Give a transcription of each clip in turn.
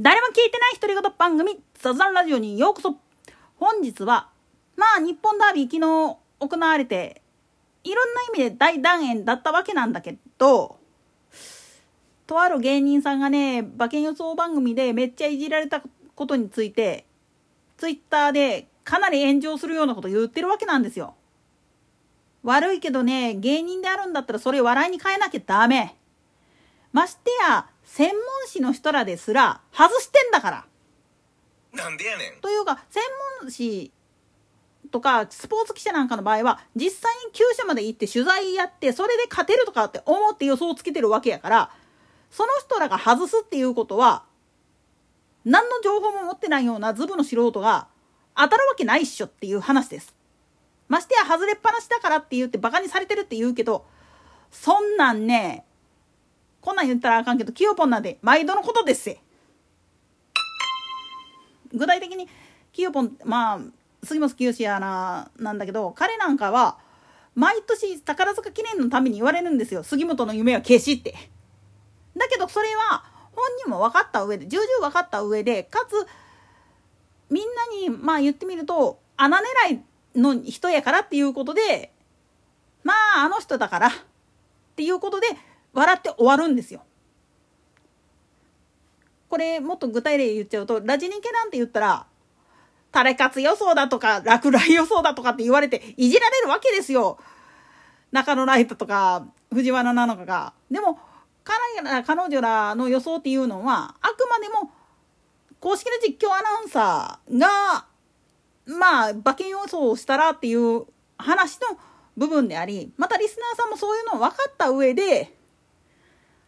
誰も聞いてない独り言番組、ザザンラジオにようこそ。本日は、まあ、日本ダービー昨日行われて、いろんな意味で大団円だったわけなんだけど、とある芸人さんがね、馬券予想番組でめっちゃいじられたことについて、ツイッターでかなり炎上するようなこと言ってるわけなんですよ。悪いけどね、芸人であるんだったらそれ笑いに変えなきゃダメ。ましてや、専門誌の人らですら外してんだから。なんでやねん。というか、専門誌とかスポーツ記者なんかの場合は実際に厩舎まで行って取材やってそれで勝てるとかって思って予想をつけてるわけやからその人らが外すっていうことは何の情報も持ってないようなズブの素人が当たるわけないっしょっていう話です。ましてや外れっぱなしだからって言ってバカにされてるって言うけどそんなんねこんなん言ったらあかんけど、キヨポンなんで毎度のことですせ。具体的に、キヨポン、まあ、杉本清やな、なんだけど、彼なんかは、毎年宝塚記念のために言われるんですよ。杉本の夢は消しって。だけど、それは、本人も分かった上で、重々分かった上で、かつ、みんなに、まあ言ってみると、穴狙いの人やからっていうことで、まあ、あの人だから、っていうことで、笑って終わるんですよ。これもっと具体例言っちゃうとラジニケなんて言ったらタレカツ予想だとか落雷予想だとかって言われていじられるわけですよ。中野ライトとか藤原なのかが。でも彼女らの予想っていうのはあくまでも公式の実況アナウンサーがまあ馬券予想をしたらっていう話の部分でありまたリスナーさんもそういうのを分かった上で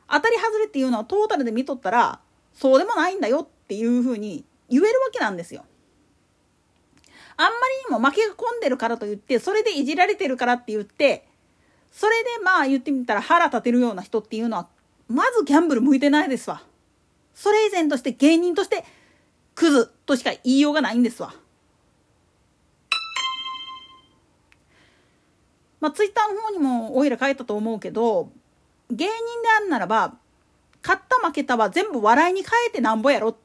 当たり外れっていうのはトータルで見とったらそうでもないんだよっていうふうに言えるわけなんですよ。あんまりにも負けが込んでるからといってそれでいじられてるからって言ってそれでまあ言ってみたら腹立てるような人っていうのはまずギャンブル向いてないですわ。それ以前として芸人としてクズとしか言いようがないんですわ。まあツイッターの方にもおいら書いたと思うけど芸人であるならば勝った負けたは全部笑いに変えてなんぼやろ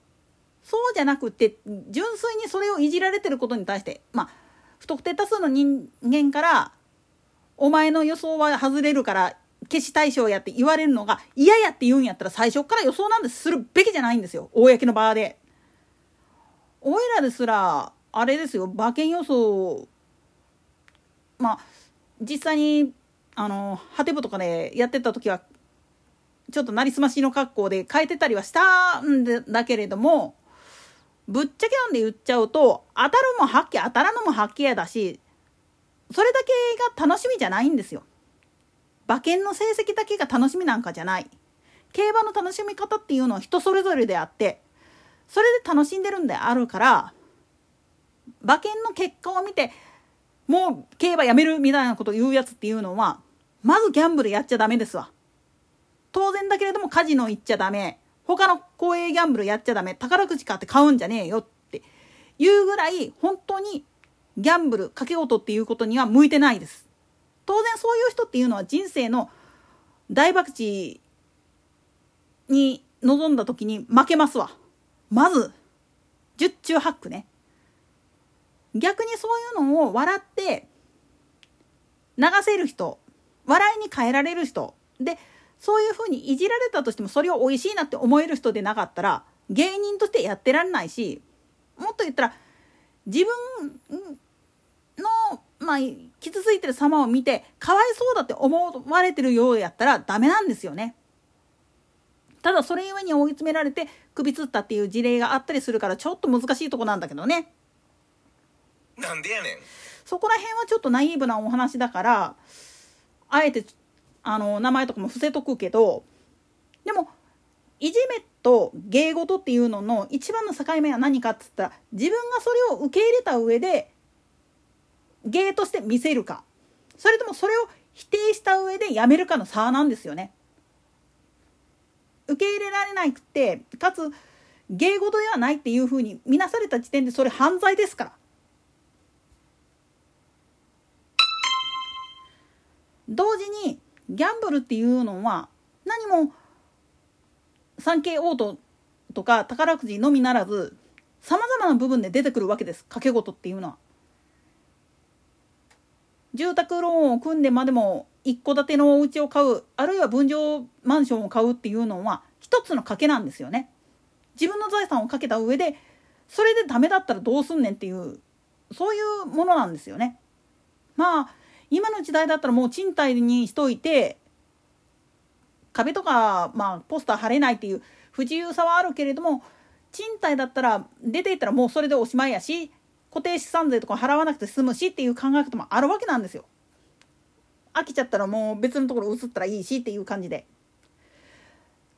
そうじゃなくて純粋にそれをいじられてることに対してまあ不特定多数の人間から「お前の予想は外れるから消し対象や」って言われるのが嫌やって言うんやったら最初から予想なんでするべきじゃないんですよ公の場で。おいらですらあれですよ馬券予想まあ実際にあのハテブとかでやってた時はちょっとなりすましの格好で変えてたりはしたんだけれどもぶっちゃけなんで言っちゃうと当たるも発揮当たらぬも発揮やだしそれだけが楽しみじゃないんですよ。馬券の成績だけが楽しみなんかじゃない。競馬の楽しみ方っていうのは人それぞれであってそれで楽しんでるんであるから馬券の結果を見てもう競馬やめるみたいなこと言うやつっていうのは、まずギャンブルやっちゃダメですわ。当然だけれどもカジノ行っちゃダメ。他の公営ギャンブルやっちゃダメ。宝くじ買って買うんじゃねえよっていうぐらい、本当にギャンブル、賭け事っていうことには向いてないです。当然そういう人っていうのは人生の大博打に臨んだ時に負けますわ。まず、十中八九ね。逆にそういうのを笑って流せる人笑いに変えられる人でそういうふうにいじられたとしてもそれを美味しいなって思える人でなかったら芸人としてやってられないしもっと言ったら自分の、まあ、傷ついてる様を見てかわいそうだって思われてるようやったらダメなんですよね。ただそれゆえに追い詰められて首つったっていう事例があったりするからちょっと難しいとこなんだけどね。なんでやねんそこら辺はちょっとナイーブなお話だからあえてあの名前とかも伏せとくけどでもいじめと芸事っていうのの一番の境目は何かっつったら自分がそれを受け入れた上で芸として見せるかそれともそれを否定した上でやめるかの差なんですよね。受け入れられなくてかつ芸事ではないっていうふうに見なされた時点でそれ犯罪ですから。同時にギャンブルっていうのは何も産経オートとか宝くじのみならずさまざまな部分で出てくるわけです掛け事っていうのは。住宅ローンを組んでまでも一戸建てのお家を買うあるいは分譲マンションを買うっていうのは一つの賭けなんですよね。自分の財産をかけた上でそれでダメだったらどうすんねんっていうそういうものなんですよね。まあ今の時代だったらもう賃貸にしといて壁とか、まあ、ポスター貼れないっていう不自由さはあるけれども賃貸だったら出ていったらもうそれでおしまいやし固定資産税とか払わなくて済むしっていう考え方もあるわけなんですよ。飽きちゃったらもう別のところ移ったらいいしっていう感じで。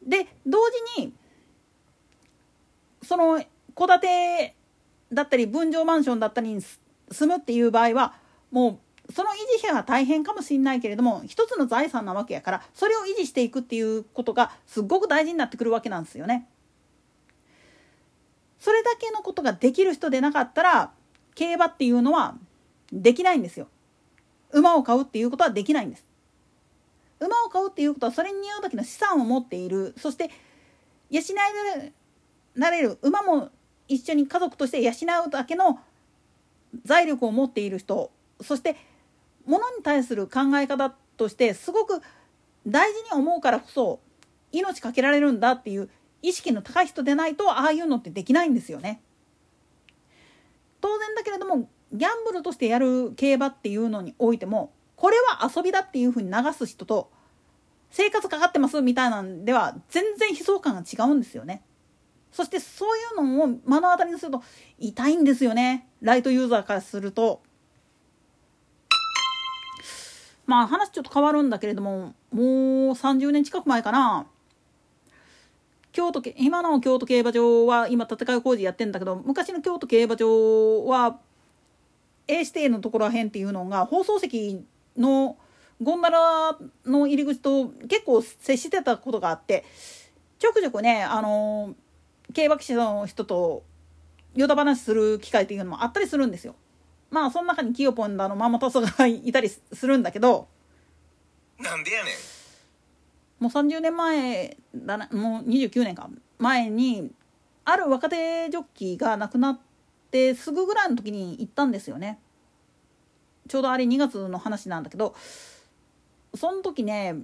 で同時にその戸建てだったり分譲マンションだったりに住むっていう場合はもうその維持費は大変かもしれないけれども一つの財産なわけやからそれを維持していくっていうことがすっごく大事になってくるわけなんですよね。それだけのことができる人でなかったら競馬っていうのはできないんですよ。馬を買うっていうことはできないんです。馬を買うっていうことはそれに似合う時の資産を持っているそして養えられる馬も一緒に家族として養うだけの財力を持っている人そして物に対する考え方としてすごく大事に思うからこそ命かけられるんだっていう意識の高い人でないとああいうのってできないんですよね。当然だけれどもギャンブルとしてやる競馬っていうのにおいてもこれは遊びだっていうふうに流す人と生活かかってますみたいなんでは全然悲壮感が違うんですよね。そしてそういうのを目の当たりにすると痛いんですよねライトユーザーからすると。まあ話ちょっと変わるんだけれどももう30年近く前かな京都今の京都競馬場は今建て替え工事やってんだけど昔の京都競馬場は A 指定のところらへんっていうのが放送席のゴンダラの入り口と結構接してたことがあってちょくちょくねあの競馬記者の人とヨタ話する機会っていうのもあったりするんですよ。まあその中にキヨポンだのママタソがいたりするんだけどなんでやねんもう30年前だなもう29年か前にある若手ジョッキーが亡くなってすぐぐらいの時に行ったんですよね。ちょうどあれ2月の話なんだけどその時ね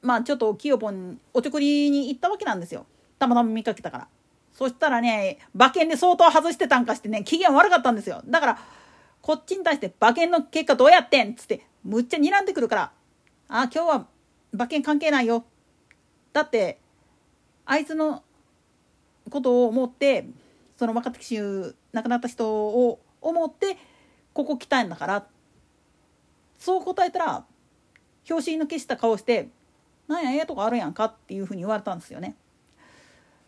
まあちょっとキヨポンおちょくりに行ったわけなんですよたまたま見かけたから。そしたらね馬券で相当外してたんかしてね機嫌悪かったんですよだからこっちに対して馬券の結果どうやってん？つってむっちゃ睨んでくるから。あ今日は馬券関係ないよ。だってあいつのことを思ってその若手騎手亡くなった人を思ってここ来たんだから。そう答えたら表紙の消した顔して「なんやええとこあるやんか」っていうふうに言われたんですよね。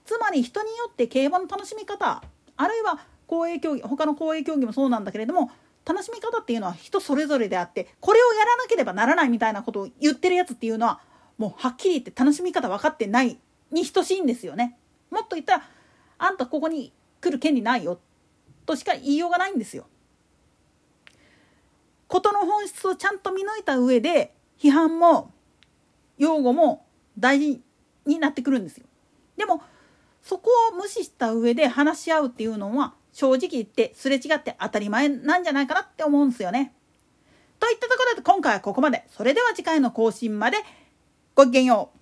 つまり人によって競馬の楽しみ方あるいは公営競技他の公営競技もそうなんだけれども楽しみ方っていうのは人それぞれであってこれをやらなければならないみたいなことを言ってるやつっていうのはもうはっきり言って楽しみ方分かってないに等しいんですよね。もっと言ったらあんたここに来る権利ないよとしか言いようがないんですよ。事の本質をちゃんと見抜いた上で批判も擁護も大事になってくるんですよ。でもそこを無視した上で話し合うっていうのは正直言ってすれ違って当たり前なんじゃないかなって思うんすよね。といったところで今回はここまで。それでは次回の更新までごきげんよう。